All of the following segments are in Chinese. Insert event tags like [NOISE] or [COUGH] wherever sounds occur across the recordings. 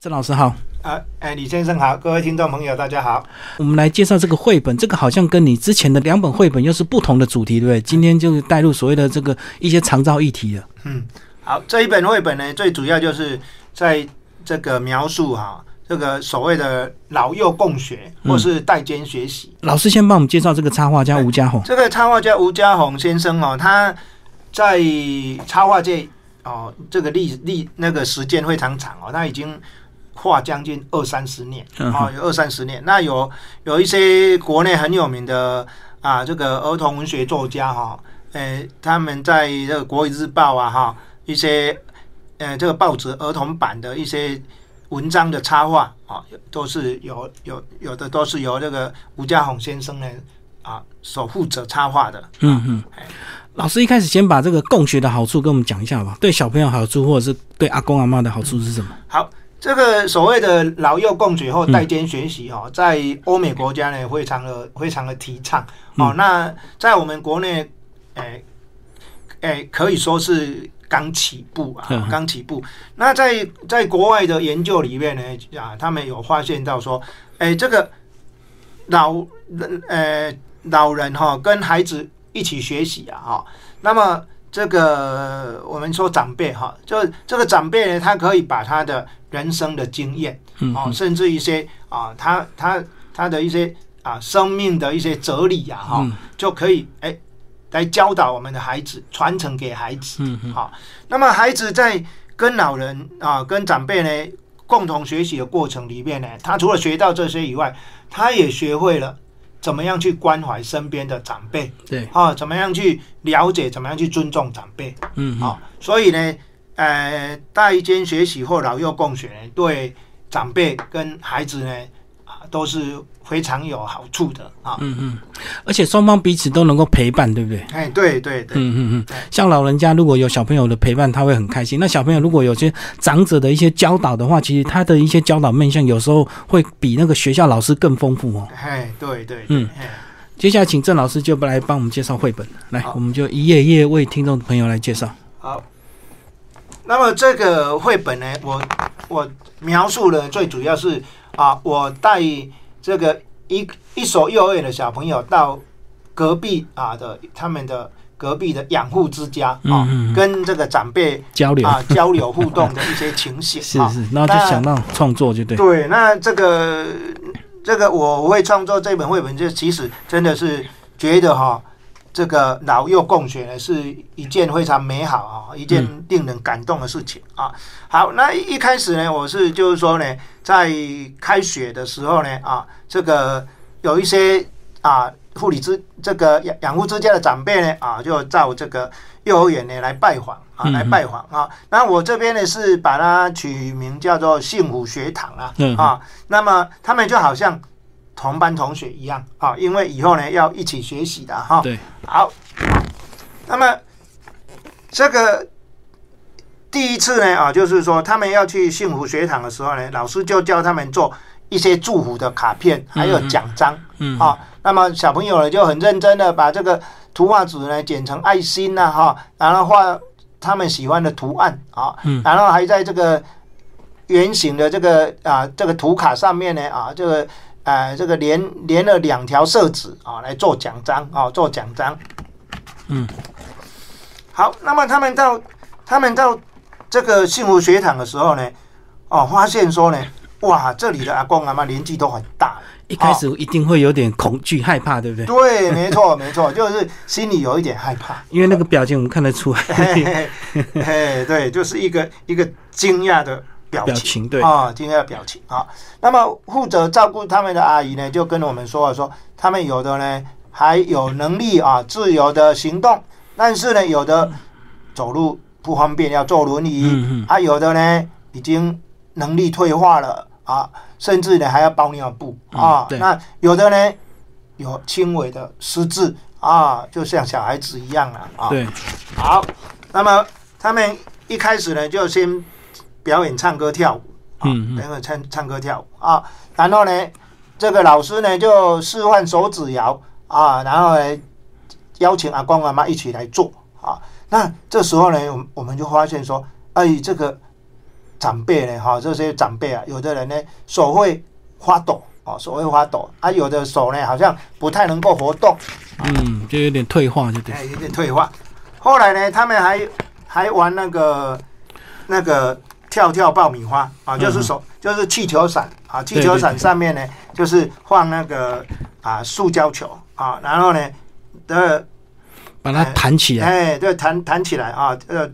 郑老师好，啊，哎，李先生好，各位听众朋友大家好。我们来介绍这个绘本，这个好像跟你之前的两本绘本又是不同的主题，对不对？今天就是带入所谓的这个一些长照议题了。嗯，好，这一本绘本呢，最主要就是在这个描述哈，这个所谓的老幼共学或是代间学习。老师先帮我们介绍这个插画家吴家宏。这个插画家吴家宏先生哦，他在插画界哦，这个历历那个时间非常长哦，他已经。画将近二三十年啊，有二三十年。那有有一些国内很有名的啊，这个儿童文学作家哈，呃，他们在这个《国语日报》啊哈，一些呃这个报纸儿童版的一些文章的插画啊，都是有有有的都是由这个吴家宏先生呢啊所负责插画的。嗯嗯，老师一开始先把这个共学的好处跟我们讲一下吧，对小朋友好处，或者是对阿公阿妈的好处是什么？好。这个所谓的老幼共学或代间学习哈，在欧美国家呢，非常的非常的提倡哦。那在我们国内，诶诶，可以说是刚起步啊，刚起步。那在在国外的研究里面呢，啊，他们有发现到说，诶，这个老人呃老人哈，跟孩子一起学习啊，哈，那么。这个我们说长辈哈，就这个长辈呢，他可以把他的人生的经验，哦，甚至一些啊，他他他的一些啊生命的一些哲理呀，哈，就可以哎来教导我们的孩子，传承给孩子，好。那么孩子在跟老人啊、跟长辈呢共同学习的过程里面呢，他除了学到这些以外，他也学会了。怎么样去关怀身边的长辈？对，啊，怎么样去了解？怎么样去尊重长辈？嗯，啊，所以呢，呃，代间学习或老幼共学，对长辈跟孩子呢。都是非常有好处的啊，嗯嗯，而且双方彼此都能够陪伴，对不对？哎，对对对，嗯嗯嗯，像老人家如果有小朋友的陪伴，他会很开心。那小朋友如果有些长者的一些教导的话，其实他的一些教导面向有时候会比那个学校老师更丰富哦。哎，对对，嗯，接下来请郑老师就来帮我们介绍绘本，来，我们就一页一页为听众朋友来介绍。好，那么这个绘本呢，我我描述的最主要是。啊，我带这个一一所幼儿园的小朋友到隔壁啊的他们的隔壁的养护之家啊，跟这个长辈交流啊交流互动的一些情形 [LAUGHS] 是是，然后就想到创作就对对，那这个这个我会创作这本绘本，就其实真的是觉得哈。这个老幼共学呢，是一件非常美好啊，一件令人感动的事情啊。好，那一开始呢，我是就是说呢，在开学的时候呢，啊，这个有一些啊护理之这个养养护之家的长辈呢，啊，就到这个幼儿园呢来拜访啊，来拜访啊。那我这边呢是把它取名叫做幸福学堂啊，啊，那么他们就好像。同班同学一样啊，因为以后呢要一起学习的哈。对，好。那么这个第一次呢啊，就是说他们要去幸福学堂的时候呢，老师就教他们做一些祝福的卡片，还有奖章。嗯。啊，那么小朋友呢就很认真的把这个图画纸呢剪成爱心呐哈，然后画他们喜欢的图案啊，然后还在这个圆形的这个啊这个图卡上面呢啊这个。呃，这个连连了两条色纸啊，来做奖章啊，做奖章。嗯，好，那么他们到他们到这个幸福学堂的时候呢，哦，发现说呢，哇，这里的阿公阿妈年纪都很大，一开始一定会有点恐惧害怕，对不对？对，没错，没错，就是心里有一点害怕，[LAUGHS] 因为那个表情我们看得出来。嘿，对，就是一个一个惊讶的。表情对啊，今天的表情啊。那么负责照顾他们的阿姨呢，就跟我们说了，说他们有的呢还有能力啊，自由的行动，但是呢，有的走路不方便，要坐轮椅，啊，有的呢已经能力退化了啊，甚至呢还要包尿布啊。那有的呢有轻微的失智啊，就像小孩子一样了啊。对，好，那么他们一开始呢就先。表演唱歌跳舞，嗯，表演唱唱歌跳舞啊，然后呢，这个老师呢就示范手指摇啊，然后呢邀请阿公阿妈一起来做啊。那这时候呢，我我们就发现说，哎，这个长辈呢，哈，这些长辈啊，有的人呢手会发抖，哦，手会发抖，啊，有的手呢好像不太能够活动，嗯，就有点退化，就对。哎，有点退化。后来呢，他们还还玩那个那个跳跳爆米花啊，就是手就是气球伞啊，气球伞上面呢就是放那个啊塑胶球啊，然后呢的把它弹起来，哎，对，弹弹起来啊，呃，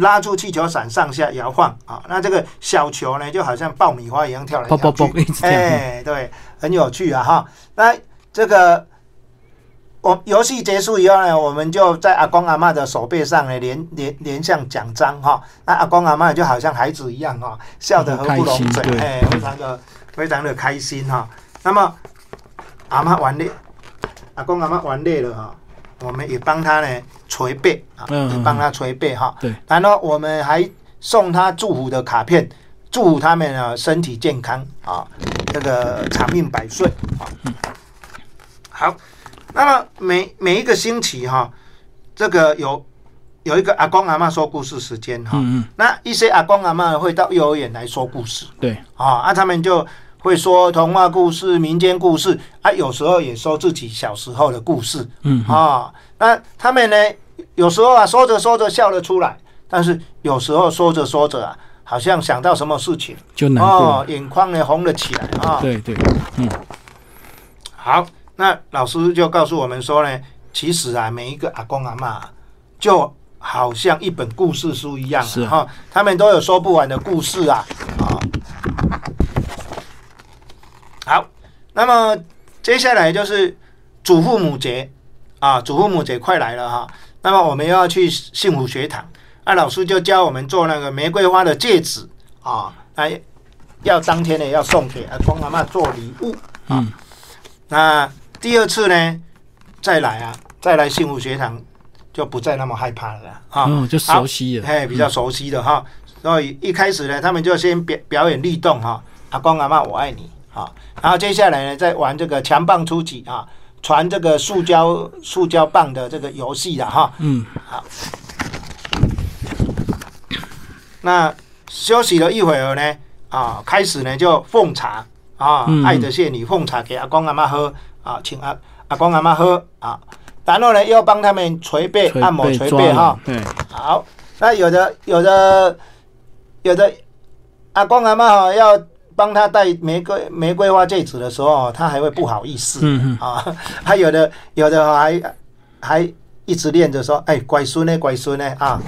拉住气球伞上下摇晃啊，那这个小球呢就好像爆米花一样跳来跳去，哎，对，很有趣啊哈。那这个。我游戏结束以后呢，我们就在阿公阿妈的手背上呢连连连上奖章哈。那阿公阿妈就好像孩子一样哈，笑得合不拢嘴，哎，非常的非常的开心哈。那么阿妈玩累，阿公阿妈玩累了哈，我们也帮他呢捶背啊，帮他捶背哈。对，然后我们还送他祝福的卡片，祝福他们啊身体健康啊，这个长命百岁啊。好。那么每每一个星期哈，这个有有一个阿公阿妈说故事时间哈，那一些阿公阿妈会到幼儿园来说故事，对。啊，那他们就会说童话故事、民间故事啊，有时候也说自己小时候的故事，嗯啊，那他们呢，有时候啊说着说着笑了出来，但是有时候说着说着啊，好像想到什么事情就难过，眼眶呢红了起来啊，对对，嗯，好。那老师就告诉我们说呢，其实啊，每一个阿公阿妈就好像一本故事书一样，是哈，他们都有说不完的故事啊。啊，好，那么接下来就是祖父母节啊，祖父母节快来了哈。那么我们要去幸福学堂，那老师就教我们做那个玫瑰花的戒指啊，来要当天呢要送给阿公阿妈做礼物啊。那第二次呢，再来啊，再来幸福学堂，就不再那么害怕了啊，就熟悉了，嘿，比较熟悉的哈。所以一开始呢，他们就先表表演律动哈，阿公阿妈我爱你哈，然后接下来呢，再玩这个强棒出击啊，传这个塑胶塑胶棒的这个游戏的哈，嗯，好。那休息了一会儿呢，啊，开始呢就奉茶啊，爱的谢你奉茶给阿公阿妈喝。啊，请阿阿公阿妈喝啊，然后呢，要帮他们捶背、按摩捶背哈。对，好。那有的有的有的阿公阿妈哈，要帮他戴玫瑰玫瑰花戒指的时候，他还会不好意思。嗯嗯。啊，还有的有的还还一直练着说：“哎，乖孙呢，乖孙呢啊。”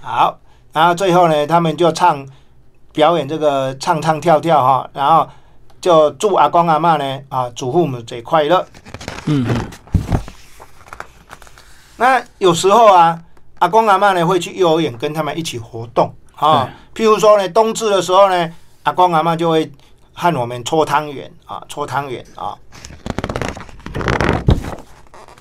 好，然后最后呢，他们就唱表演这个唱唱跳跳哈，然后。就祝阿公阿妈呢啊，祖父母节快乐。嗯，那有时候啊，阿公阿妈呢会去幼儿园跟他们一起活动啊。譬如说呢，冬至的时候呢，阿公阿妈就会和我们搓汤圆啊，搓汤圆啊。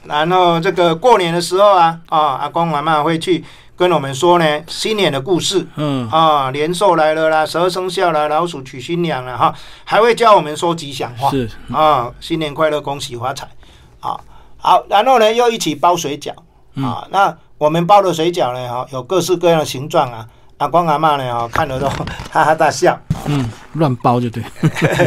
然后这个过年的时候啊，啊，阿公阿妈会去。跟我们说呢，新年的故事，嗯。啊，年兽来了啦，十二生肖啦，老鼠娶新娘了哈，还会教我们说吉祥话，是。啊，新年快乐，恭喜发财，啊好，然后呢又一起包水饺。啊，那我们包的水饺呢哈，有各式各样的形状啊，阿光阿妈呢哈看得都 [LAUGHS] 哈哈大笑，嗯，乱包就对，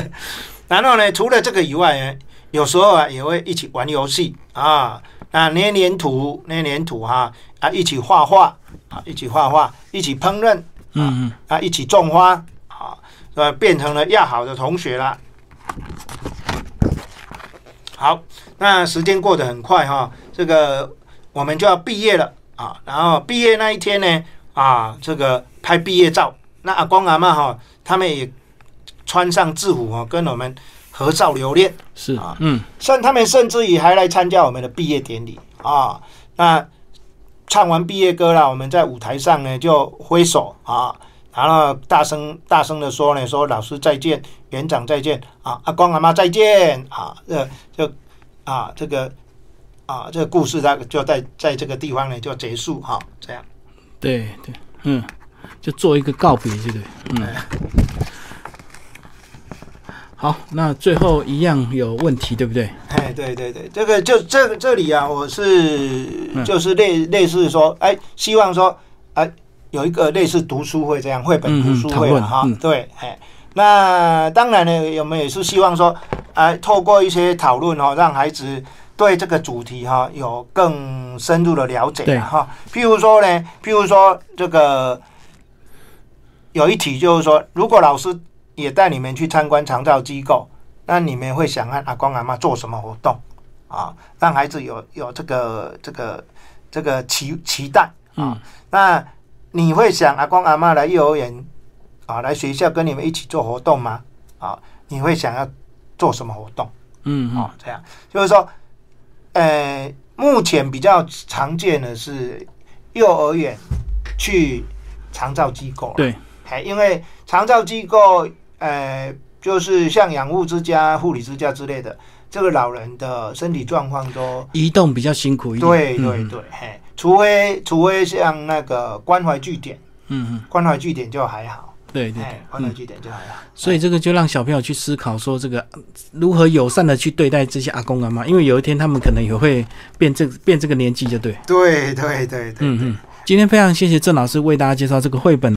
[LAUGHS] 然后呢除了这个以外呢，有时候啊也会一起玩游戏啊，啊捏黏土捏黏土哈。啊，一起画画啊，一起画画，一起烹饪，嗯嗯，啊，一起种花啊，呃，变成了要好的同学了。好，那时间过得很快哈，这个我们就要毕业了啊。然后毕业那一天呢，啊，这个拍毕业照，那阿公阿妈哈，他们也穿上制服哦，跟我们合照留念。是啊，嗯，甚他们甚至于还来参加我们的毕业典礼啊，那。唱完毕业歌了，我们在舞台上呢就挥手啊，然后大声大声的说呢，说老师再见，园长再见啊，阿光阿妈再见啊，这就啊这个啊这个故事它就在在这个地方呢就结束哈，这样。对对，嗯，就做一个告别，对不对？嗯。好，那最后一样有问题，对不对？哎，对对对，这个就这个这里啊，我是就是类类似说，哎，希望说，哎，有一个类似读书会这样绘本读书会了哈嗯，对，哎，那当然呢，我们也是希望说，哎，透过一些讨论哈，让孩子对这个主题哈有更深入的了解哈。譬如说呢，譬如说这个有一题就是说，如果老师也带你们去参观长照机构，那你们会想看阿公阿妈做什么活动啊？让孩子有有这个这个这个期期待啊。那你会想阿公阿妈来幼儿园啊，来学校跟你们一起做活动吗？啊，你会想要做什么活动？嗯嗯哦，这样就是说，呃，目前比较常见的是幼儿园去长照机构啦，对，哎，因为长照机构，呃，就是像养护之家、护理之家之类的，这个老人的身体状况都，移动比较辛苦一点。对对嗯对，嘿，除非除非像那个关怀据点，嗯嗯，关怀据点就还好，对对关怀嗯。据点就还好，所以这个就让小朋友去思考说，这个呃如何友善的去对待这些阿公阿妈，因为有一天他们可能也会变这变这个年纪，就对。对对对对对。嗯嗯。今天非常谢谢郑老师为大家介绍这个绘本。